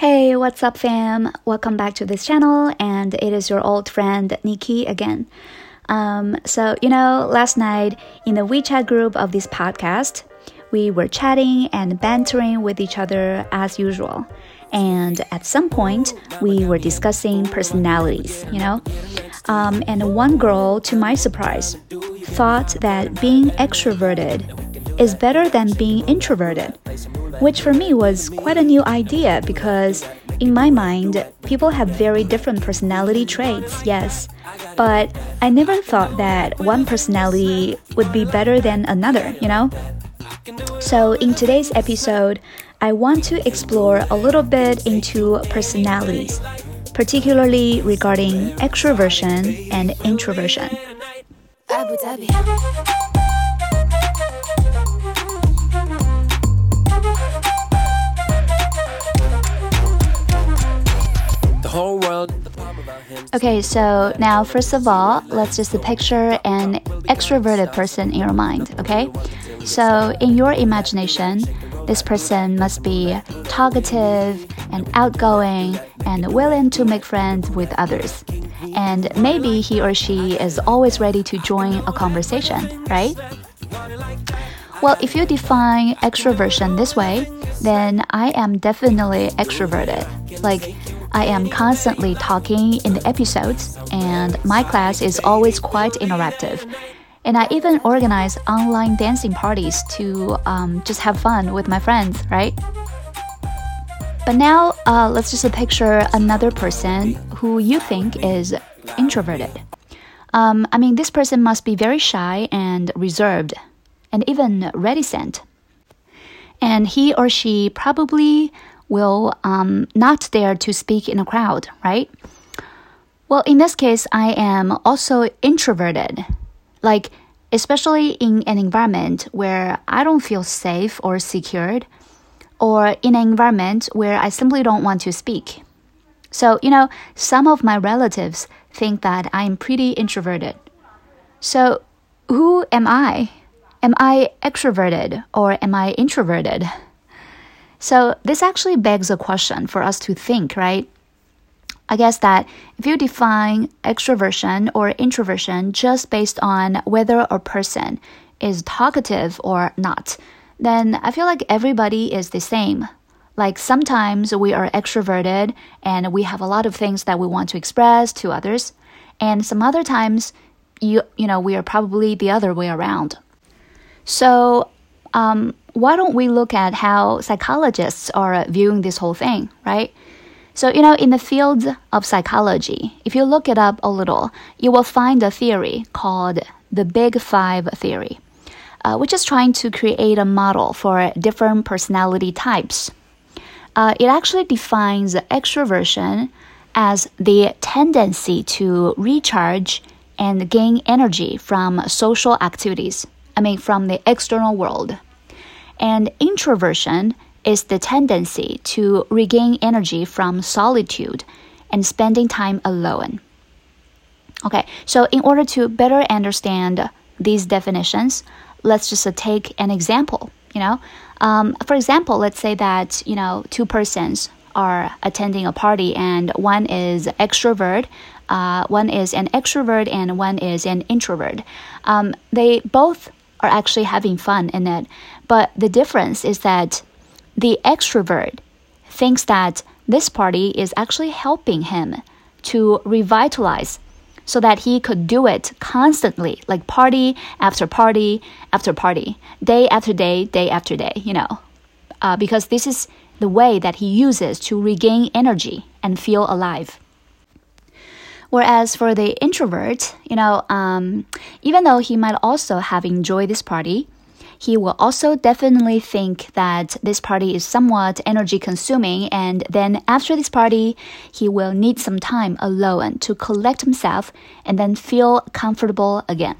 Hey, what's up, fam? Welcome back to this channel, and it is your old friend Nikki again. Um, so, you know, last night in the WeChat group of this podcast, we were chatting and bantering with each other as usual. And at some point, we were discussing personalities, you know? Um, and one girl, to my surprise, thought that being extroverted is better than being introverted, which for me was quite a new idea because, in my mind, people have very different personality traits, yes, but I never thought that one personality would be better than another, you know? So, in today's episode, I want to explore a little bit into personalities, particularly regarding extroversion and introversion. Okay, so now first of all, let's just picture an extroverted person in your mind, okay? So in your imagination, this person must be talkative and outgoing and willing to make friends with others. And maybe he or she is always ready to join a conversation, right? Well, if you define extroversion this way, then I am definitely extroverted. Like, I am constantly talking in the episodes, and my class is always quite interactive. And I even organize online dancing parties to um, just have fun with my friends, right? But now, uh, let's just picture another person who you think is introverted. Um, I mean, this person must be very shy and reserved, and even reticent. And he or she probably will um, not dare to speak in a crowd, right? Well, in this case, I am also introverted. Like, especially in an environment where I don't feel safe or secured, or in an environment where I simply don't want to speak. So, you know, some of my relatives think that I'm pretty introverted. So, who am I? Am I extroverted or am I introverted? So this actually begs a question for us to think, right? I guess that if you define extroversion or introversion just based on whether a person is talkative or not, then I feel like everybody is the same. Like sometimes we are extroverted and we have a lot of things that we want to express to others, and some other times you you know we are probably the other way around. So um, why don't we look at how psychologists are viewing this whole thing, right? So, you know, in the field of psychology, if you look it up a little, you will find a theory called the Big Five theory, uh, which is trying to create a model for different personality types. Uh, it actually defines extroversion as the tendency to recharge and gain energy from social activities. I mean, from the external world. And introversion is the tendency to regain energy from solitude and spending time alone. Okay, so in order to better understand these definitions, let's just uh, take an example. You know, um, for example, let's say that you know two persons are attending a party and one is extrovert, uh, one is an extrovert, and one is an introvert. Um, they both are actually having fun in it. But the difference is that the extrovert thinks that this party is actually helping him to revitalize so that he could do it constantly, like party after party after party, day after day, day after day, you know, uh, because this is the way that he uses to regain energy and feel alive. Whereas for the introvert, you know, um, even though he might also have enjoyed this party, he will also definitely think that this party is somewhat energy consuming, and then after this party, he will need some time alone to collect himself and then feel comfortable again.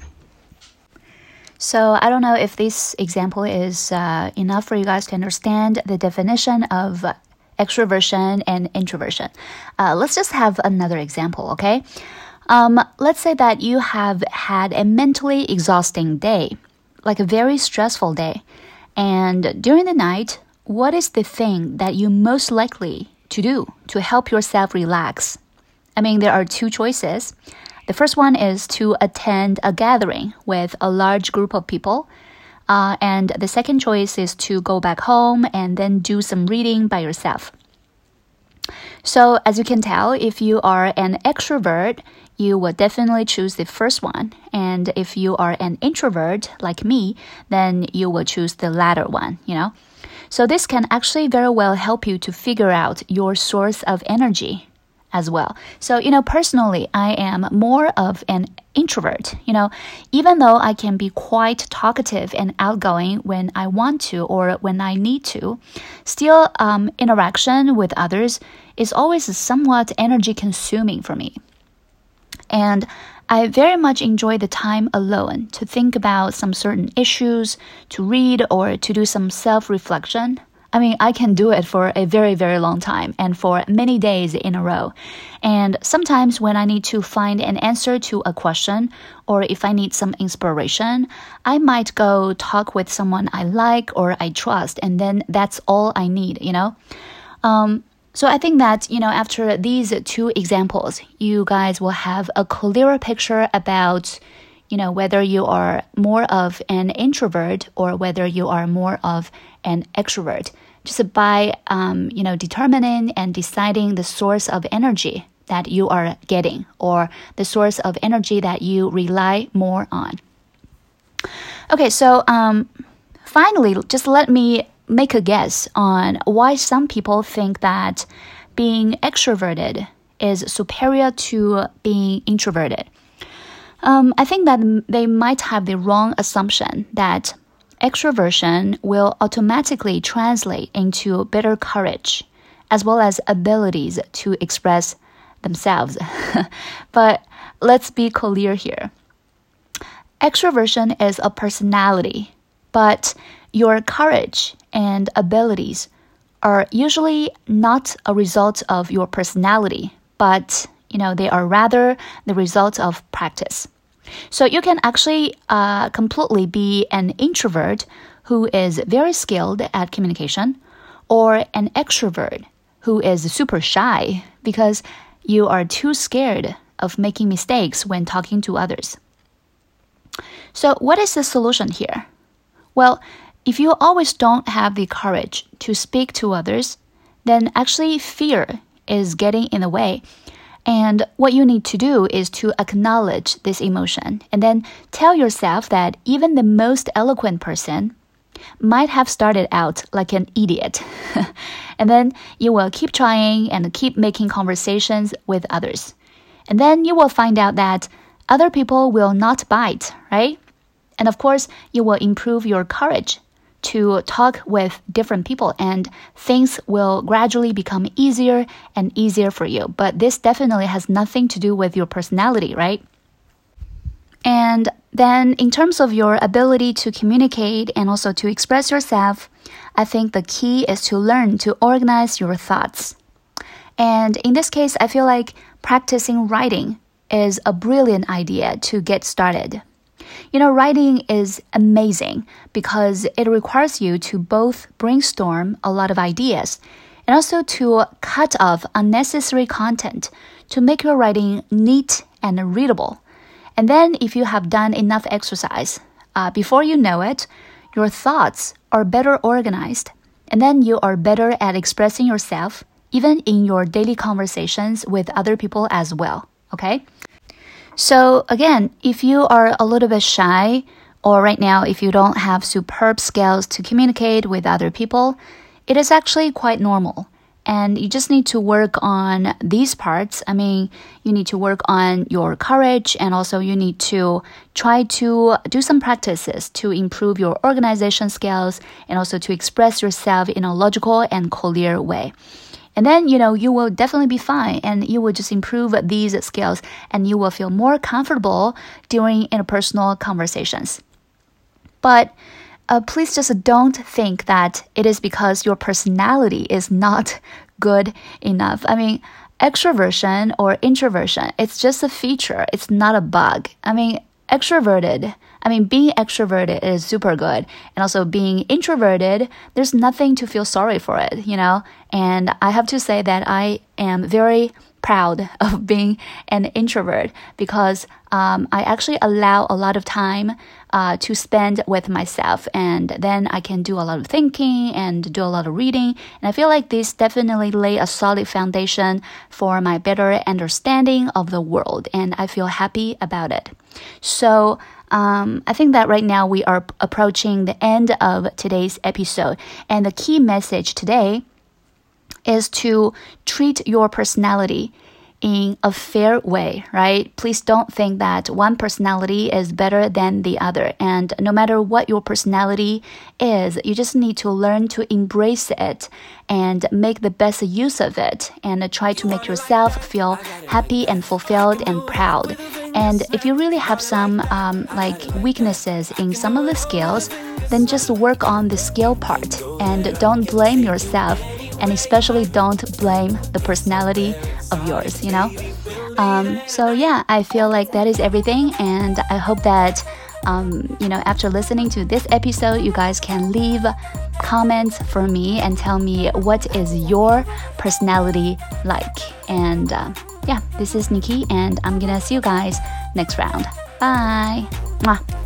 So, I don't know if this example is uh, enough for you guys to understand the definition of extroversion and introversion. Uh, let's just have another example, okay? Um, let's say that you have had a mentally exhausting day, like a very stressful day. And during the night, what is the thing that you most likely to do to help yourself relax? I mean, there are two choices. The first one is to attend a gathering with a large group of people. Uh, and the second choice is to go back home and then do some reading by yourself. So, as you can tell, if you are an extrovert, you will definitely choose the first one. And if you are an introvert like me, then you will choose the latter one, you know? So, this can actually very well help you to figure out your source of energy as well. So, you know, personally, I am more of an introvert. You know, even though I can be quite talkative and outgoing when I want to or when I need to, still, um, interaction with others is always somewhat energy consuming for me. And I very much enjoy the time alone to think about some certain issues, to read, or to do some self reflection. I mean, I can do it for a very, very long time and for many days in a row. And sometimes when I need to find an answer to a question or if I need some inspiration, I might go talk with someone I like or I trust, and then that's all I need, you know? Um, so I think that, you know, after these two examples, you guys will have a clearer picture about you know, whether you are more of an introvert or whether you are more of an extrovert, just by, um, you know, determining and deciding the source of energy that you are getting or the source of energy that you rely more on. Okay, so um, finally, just let me make a guess on why some people think that being extroverted is superior to being introverted. Um, I think that they might have the wrong assumption that extroversion will automatically translate into better courage as well as abilities to express themselves. but let's be clear here. Extroversion is a personality, but your courage and abilities are usually not a result of your personality, but you know, they are rather the result of practice. So you can actually uh, completely be an introvert who is very skilled at communication, or an extrovert who is super shy because you are too scared of making mistakes when talking to others. So, what is the solution here? Well, if you always don't have the courage to speak to others, then actually fear is getting in the way and what you need to do is to acknowledge this emotion and then tell yourself that even the most eloquent person might have started out like an idiot. and then you will keep trying and keep making conversations with others. And then you will find out that other people will not bite, right? And of course, you will improve your courage to talk with different people and things will gradually become easier and easier for you. But this definitely has nothing to do with your personality, right? And then, in terms of your ability to communicate and also to express yourself, I think the key is to learn to organize your thoughts. And in this case, I feel like practicing writing is a brilliant idea to get started. You know, writing is amazing because it requires you to both brainstorm a lot of ideas and also to cut off unnecessary content to make your writing neat and readable. And then, if you have done enough exercise, uh, before you know it, your thoughts are better organized, and then you are better at expressing yourself, even in your daily conversations with other people as well. Okay? So, again, if you are a little bit shy, or right now, if you don't have superb skills to communicate with other people, it is actually quite normal. And you just need to work on these parts. I mean, you need to work on your courage and also you need to try to do some practices to improve your organization skills and also to express yourself in a logical and clear way. And then, you know, you will definitely be fine and you will just improve these skills and you will feel more comfortable during interpersonal conversations. But uh, please just don't think that it is because your personality is not good enough. I mean, extroversion or introversion, it's just a feature, it's not a bug. I mean, extroverted I mean, being extroverted is super good. And also being introverted, there's nothing to feel sorry for it, you know? And I have to say that I am very proud of being an introvert because um, I actually allow a lot of time uh, to spend with myself, and then I can do a lot of thinking and do a lot of reading. And I feel like this definitely lay a solid foundation for my better understanding of the world, and I feel happy about it. So. Um, I think that right now we are approaching the end of today's episode, and the key message today is to treat your personality in a fair way, right? Please don't think that one personality is better than the other. And no matter what your personality is, you just need to learn to embrace it and make the best use of it and try to make yourself feel happy and fulfilled and proud. And if you really have some um, like weaknesses in some of the skills, then just work on the skill part and don't blame yourself and especially don't blame the personality of yours, you know? Um, so, yeah, I feel like that is everything, and I hope that. Um, you know, after listening to this episode, you guys can leave comments for me and tell me what is your personality like. And uh, yeah, this is Nikki, and I'm gonna see you guys next round. Bye. Mwah.